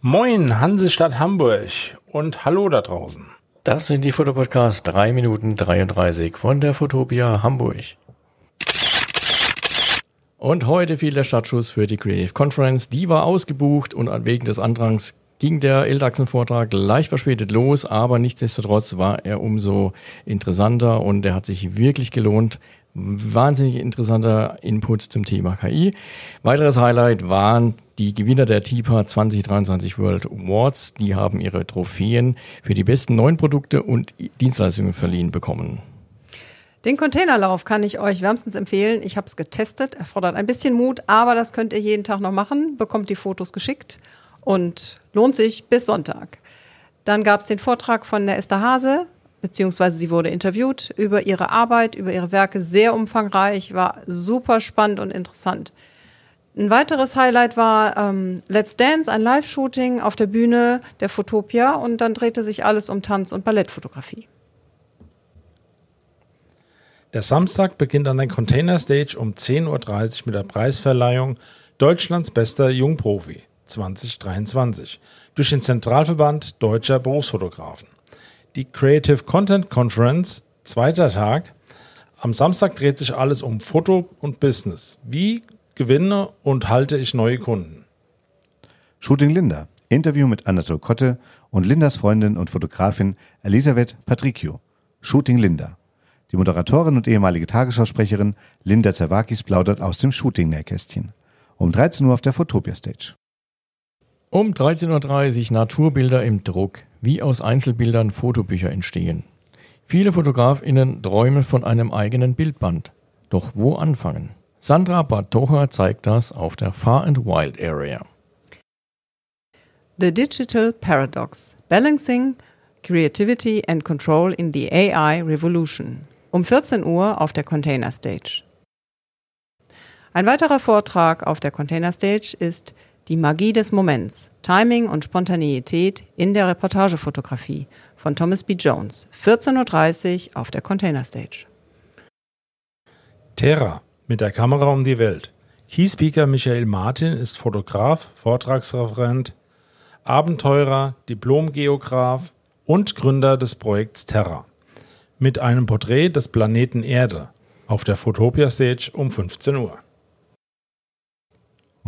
Moin, Hansestadt Hamburg und hallo da draußen. Das sind die Fotopodcasts 3 Minuten 33 von der Fotopia Hamburg. Und heute fiel der Startschuss für die Creative Conference. Die war ausgebucht und wegen des Andrangs ging der Ildachsen-Vortrag leicht verspätet los, aber nichtsdestotrotz war er umso interessanter und er hat sich wirklich gelohnt. Wahnsinnig interessanter Input zum Thema KI. Weiteres Highlight waren die Gewinner der TIPA 2023 World Awards. Die haben ihre Trophäen für die besten neuen Produkte und Dienstleistungen verliehen bekommen. Den Containerlauf kann ich euch wärmstens empfehlen. Ich habe es getestet. Erfordert ein bisschen Mut, aber das könnt ihr jeden Tag noch machen. Bekommt die Fotos geschickt und lohnt sich bis Sonntag. Dann gab es den Vortrag von der Esther Hase, beziehungsweise sie wurde interviewt über ihre Arbeit, über ihre Werke, sehr umfangreich, war super spannend und interessant. Ein weiteres Highlight war ähm, Let's Dance, ein Live-Shooting auf der Bühne der Fotopia und dann drehte sich alles um Tanz- und Ballettfotografie. Der Samstag beginnt an der Container Stage um 10.30 Uhr mit der Preisverleihung Deutschlands bester Jungprofi 2023 durch den Zentralverband Deutscher Berufsfotografen die Creative Content Conference, zweiter Tag. Am Samstag dreht sich alles um Foto und Business. Wie gewinne und halte ich neue Kunden? Shooting Linda. Interview mit Anatole Kotte und Lindas Freundin und Fotografin Elisabeth Patricio. Shooting Linda. Die Moderatorin und ehemalige Tagesschausprecherin Linda Zerwakis plaudert aus dem Shooting-Nähkästchen. Um 13 Uhr auf der Fotopia Stage. Um 13.30 Uhr Naturbilder im Druck, wie aus Einzelbildern Fotobücher entstehen. Viele FotografInnen träumen von einem eigenen Bildband. Doch wo anfangen? Sandra Bartocha zeigt das auf der Far and Wild Area. The Digital Paradox Balancing Creativity and Control in the AI Revolution. Um 14 Uhr auf der Container Stage. Ein weiterer Vortrag auf der Container Stage ist die Magie des Moments, Timing und Spontaneität in der Reportagefotografie von Thomas B. Jones, 14.30 Uhr auf der Container Stage. Terra mit der Kamera um die Welt. Keyspeaker Michael Martin ist Fotograf, Vortragsreferent, Abenteurer, Diplomgeograf und Gründer des Projekts Terra. Mit einem Porträt des Planeten Erde auf der Photopia Stage um 15 Uhr.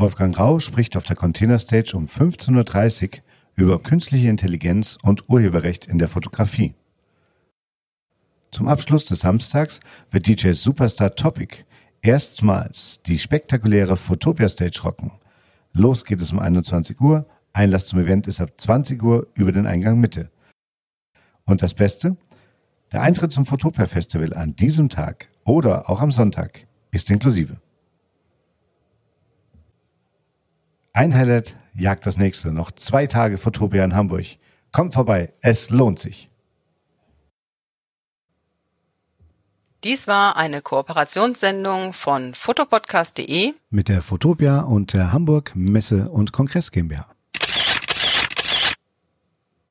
Wolfgang Rau spricht auf der Container Stage um 15.30 Uhr über künstliche Intelligenz und Urheberrecht in der Fotografie. Zum Abschluss des Samstags wird DJ Superstar Topic erstmals die spektakuläre Photopia Stage rocken. Los geht es um 21 Uhr, Einlass zum Event ist ab 20 Uhr über den Eingang Mitte. Und das Beste? Der Eintritt zum Photopia Festival an diesem Tag oder auch am Sonntag ist inklusive. Ein Highlight jagt das nächste. Noch zwei Tage Fotopia in Hamburg. Kommt vorbei, es lohnt sich. Dies war eine Kooperationssendung von fotopodcast.de mit der Fotopia und der Hamburg Messe und Kongress GmbH.